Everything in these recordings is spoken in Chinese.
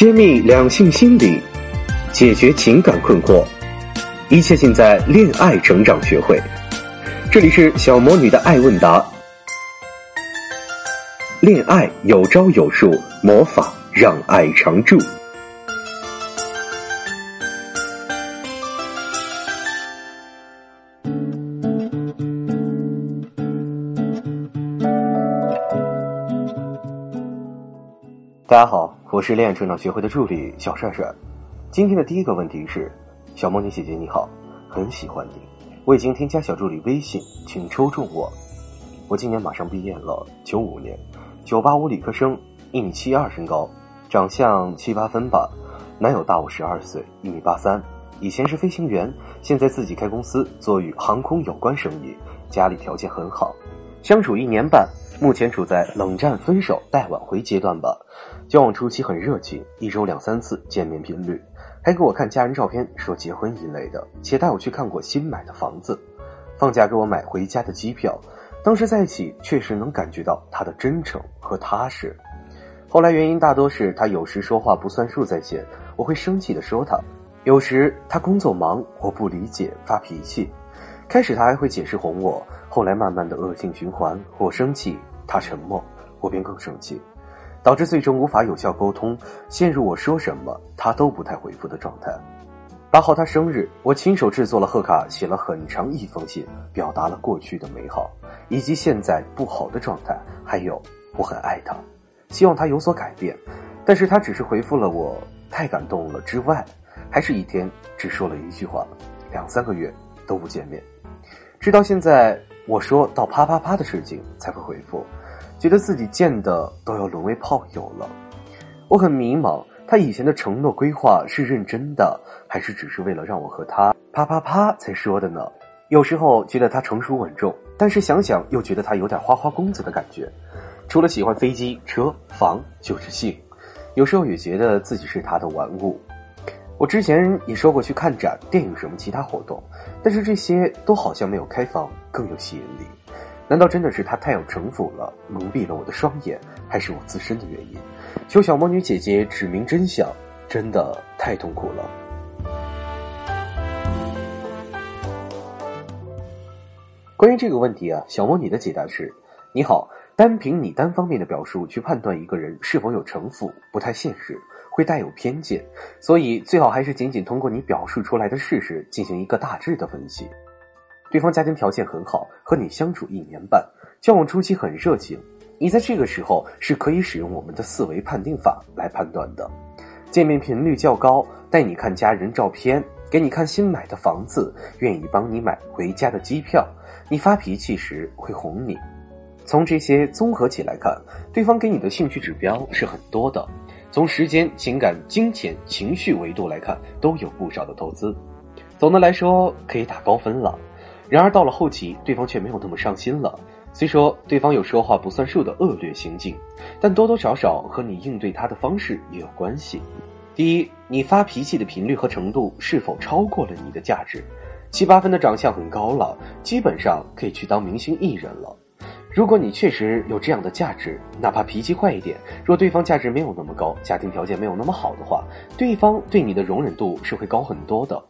揭秘两性心理，解决情感困惑，一切尽在恋爱成长学会。这里是小魔女的爱问答，恋爱有招有术，魔法让爱常驻。大家好，我是恋爱成长学会的助理小帅帅。今天的第一个问题是：小魔女姐姐你好，很喜欢你，我已经添加小助理微信，请抽中我。我今年马上毕业了，九五年，九八五理科生，一米七二身高，长相七八分吧。男友大我十二岁，一米八三，以前是飞行员，现在自己开公司做与航空有关生意，家里条件很好，相处一年半。目前处在冷战、分手、待挽回阶段吧。交往初期很热情，一周两三次见面频率，还给我看家人照片，说结婚一类的，且带我去看过新买的房子，放假给我买回家的机票。当时在一起，确实能感觉到他的真诚和踏实。后来原因大多是他有时说话不算数在先，我会生气的说他；有时他工作忙，我不理解发脾气。开始他还会解释哄我，后来慢慢的恶性循环，我生气。他沉默，我便更生气，导致最终无法有效沟通，陷入我说什么他都不太回复的状态。八号他生日，我亲手制作了贺卡，写了很长一封信，表达了过去的美好以及现在不好的状态，还有我很爱他，希望他有所改变。但是他只是回复了我太感动了之外，还是一天只说了一句话，两三个月都不见面，直到现在我说到啪啪啪的事情才会回复。觉得自己见的都要沦为炮友了，我很迷茫。他以前的承诺规划是认真的，还是只是为了让我和他啪啪啪才说的呢？有时候觉得他成熟稳重，但是想想又觉得他有点花花公子的感觉。除了喜欢飞机、车、房，就是性。有时候也觉得自己是他的玩物。我之前也说过去看展、电影什么其他活动，但是这些都好像没有开房更有吸引力。难道真的是他太有城府了，蒙蔽了我的双眼，还是我自身的原因？求小魔女姐姐指明真相，真的太痛苦了。关于这个问题啊，小魔女的解答是：你好，单凭你单方面的表述去判断一个人是否有城府，不太现实，会带有偏见，所以最好还是仅仅通过你表述出来的事实进行一个大致的分析。对方家庭条件很好，和你相处一年半，交往初期很热情，你在这个时候是可以使用我们的四维判定法来判断的。见面频率较高，带你看家人照片，给你看新买的房子，愿意帮你买回家的机票，你发脾气时会哄你。从这些综合起来看，对方给你的兴趣指标是很多的。从时间、情感、金钱、情绪维度来看，都有不少的投资。总的来说，可以打高分了。然而到了后期，对方却没有那么上心了。虽说对方有说话不算数的恶劣行径，但多多少少和你应对他的方式也有关系。第一，你发脾气的频率和程度是否超过了你的价值？七八分的长相很高了，基本上可以去当明星艺人了。如果你确实有这样的价值，哪怕脾气坏一点，若对方价值没有那么高，家庭条件没有那么好的话，对方对你的容忍度是会高很多的。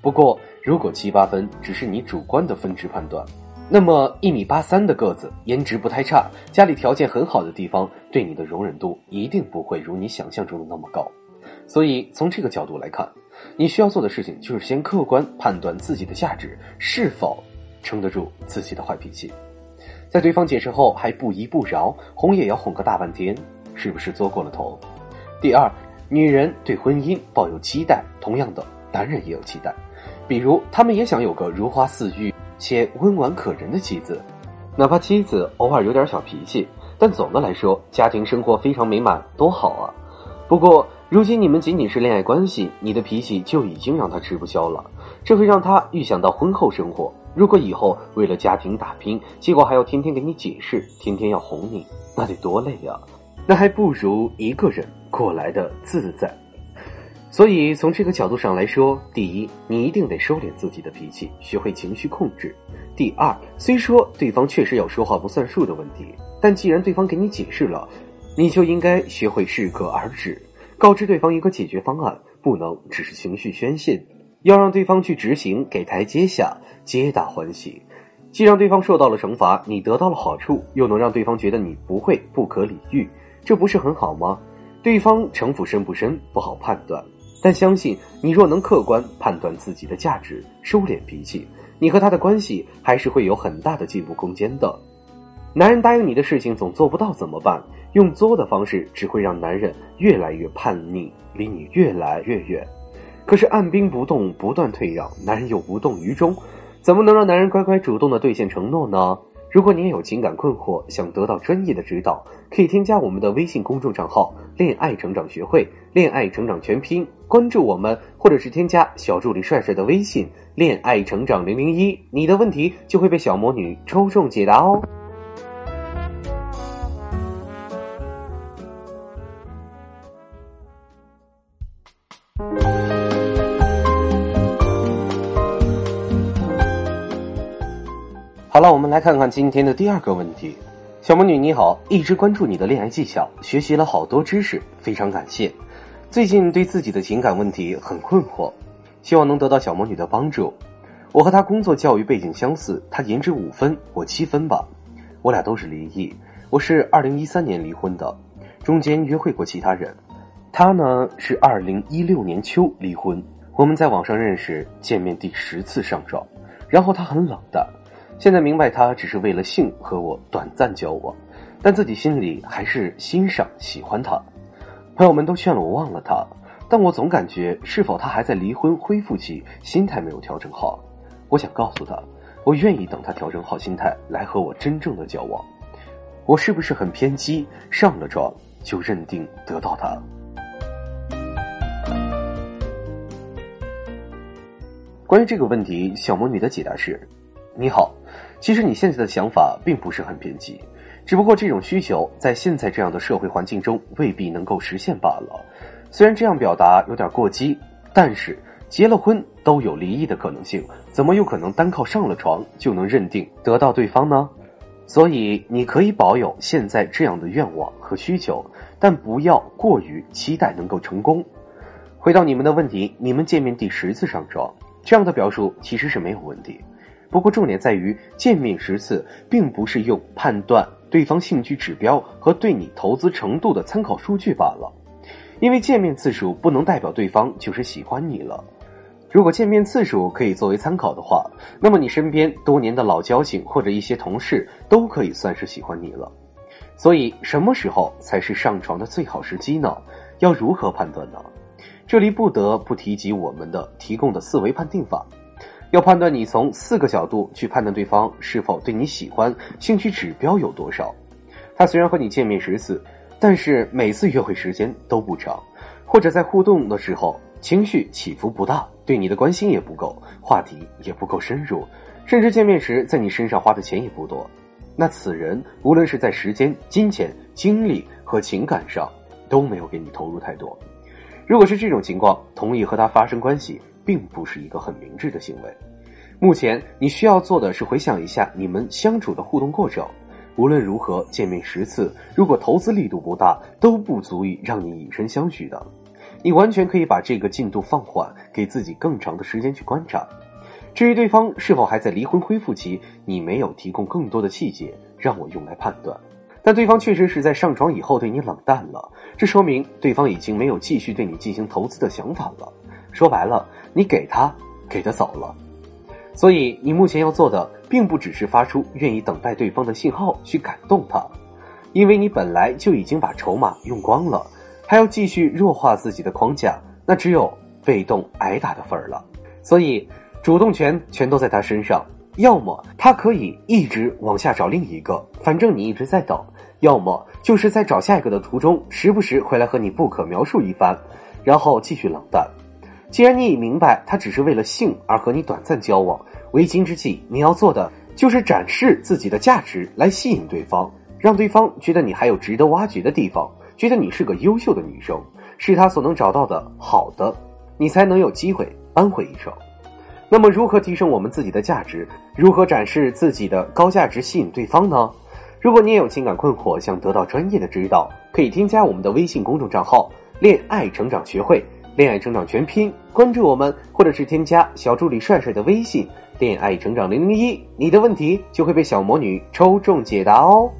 不过，如果七八分只是你主观的分值判断，那么一米八三的个子，颜值不太差，家里条件很好的地方，对你的容忍度一定不会如你想象中的那么高。所以从这个角度来看，你需要做的事情就是先客观判断自己的价值是否撑得住自己的坏脾气，在对方解释后还不依不饶，哄也要哄个大半天，是不是作过了头？第二，女人对婚姻抱有期待，同样的，男人也有期待。比如，他们也想有个如花似玉且温婉可人的妻子，哪怕妻子偶尔有点小脾气，但总的来说，家庭生活非常美满，多好啊！不过，如今你们仅仅是恋爱关系，你的脾气就已经让他吃不消了，这会让他预想到婚后生活。如果以后为了家庭打拼，结果还要天天给你解释，天天要哄你，那得多累啊！那还不如一个人过来的自在。所以从这个角度上来说，第一，你一定得收敛自己的脾气，学会情绪控制；第二，虽说对方确实有说话不算数的问题，但既然对方给你解释了，你就应该学会适可而止，告知对方一个解决方案，不能只是情绪宣泄，要让对方去执行，给台阶下，皆大欢喜。既让对方受到了惩罚，你得到了好处，又能让对方觉得你不会不可理喻，这不是很好吗？对方城府深不深不好判断，但相信你若能客观判断自己的价值，收敛脾气，你和他的关系还是会有很大的进步空间的。男人答应你的事情总做不到怎么办？用作的方式只会让男人越来越叛逆，离你越来越远。可是按兵不动，不断退让，男人又无动于衷，怎么能让男人乖乖主动的兑现承诺呢？如果你也有情感困惑，想得到专业的指导，可以添加我们的微信公众账号“恋爱成长学会”，恋爱成长全拼，关注我们，或者是添加小助理帅帅的微信“恋爱成长零零一”，你的问题就会被小魔女抽中解答哦。好了，我们来看看今天的第二个问题。小魔女你好，一直关注你的恋爱技巧，学习了好多知识，非常感谢。最近对自己的情感问题很困惑，希望能得到小魔女的帮助。我和她工作、教育背景相似，她颜值五分，我七分吧。我俩都是离异，我是二零一三年离婚的，中间约会过其他人。她呢是二零一六年秋离婚，我们在网上认识，见面第十次上床，然后她很冷淡。现在明白，他只是为了性和我短暂交往，但自己心里还是欣赏、喜欢他。朋友们都劝了我忘了他，但我总感觉是否他还在离婚恢复期，心态没有调整好。我想告诉他，我愿意等他调整好心态来和我真正的交往。我是不是很偏激？上了床就认定得到他？关于这个问题，小魔女的解答是：你好。其实你现在的想法并不是很偏激，只不过这种需求在现在这样的社会环境中未必能够实现罢了。虽然这样表达有点过激，但是结了婚都有离异的可能性，怎么有可能单靠上了床就能认定得到对方呢？所以你可以保有现在这样的愿望和需求，但不要过于期待能够成功。回到你们的问题，你们见面第十次上床，这样的表述其实是没有问题。不过重点在于，见面十次并不是用判断对方兴趣指标和对你投资程度的参考数据罢了，因为见面次数不能代表对方就是喜欢你了。如果见面次数可以作为参考的话，那么你身边多年的老交情或者一些同事都可以算是喜欢你了。所以，什么时候才是上床的最好时机呢？要如何判断呢？这里不得不提及我们的提供的四维判定法。要判断你从四个角度去判断对方是否对你喜欢，兴趣指标有多少。他虽然和你见面十次，但是每次约会时间都不长，或者在互动的时候情绪起伏不大，对你的关心也不够，话题也不够深入，甚至见面时在你身上花的钱也不多。那此人无论是在时间、金钱、精力和情感上都没有给你投入太多。如果是这种情况，同意和他发生关系。并不是一个很明智的行为。目前你需要做的是回想一下你们相处的互动过程。无论如何，见面十次，如果投资力度不大，都不足以让你以身相许的。你完全可以把这个进度放缓，给自己更长的时间去观察。至于对方是否还在离婚恢复期，你没有提供更多的细节让我用来判断。但对方确实是在上床以后对你冷淡了，这说明对方已经没有继续对你进行投资的想法了。说白了。你给他给的早了，所以你目前要做的，并不只是发出愿意等待对方的信号去感动他，因为你本来就已经把筹码用光了，还要继续弱化自己的框架，那只有被动挨打的份儿了。所以主动权全都在他身上，要么他可以一直往下找另一个，反正你一直在等；要么就是在找下一个的途中，时不时回来和你不可描述一番，然后继续冷淡。既然你已明白他只是为了性而和你短暂交往，为今之计，你要做的就是展示自己的价值来吸引对方，让对方觉得你还有值得挖掘的地方，觉得你是个优秀的女生，是他所能找到的好的，你才能有机会扳回一城。那么，如何提升我们自己的价值？如何展示自己的高价值吸引对方呢？如果你也有情感困惑，想得到专业的指导，可以添加我们的微信公众账号。恋爱成长学会，恋爱成长全拼，关注我们，或者是添加小助理帅帅的微信“恋爱成长零零一”，你的问题就会被小魔女抽中解答哦。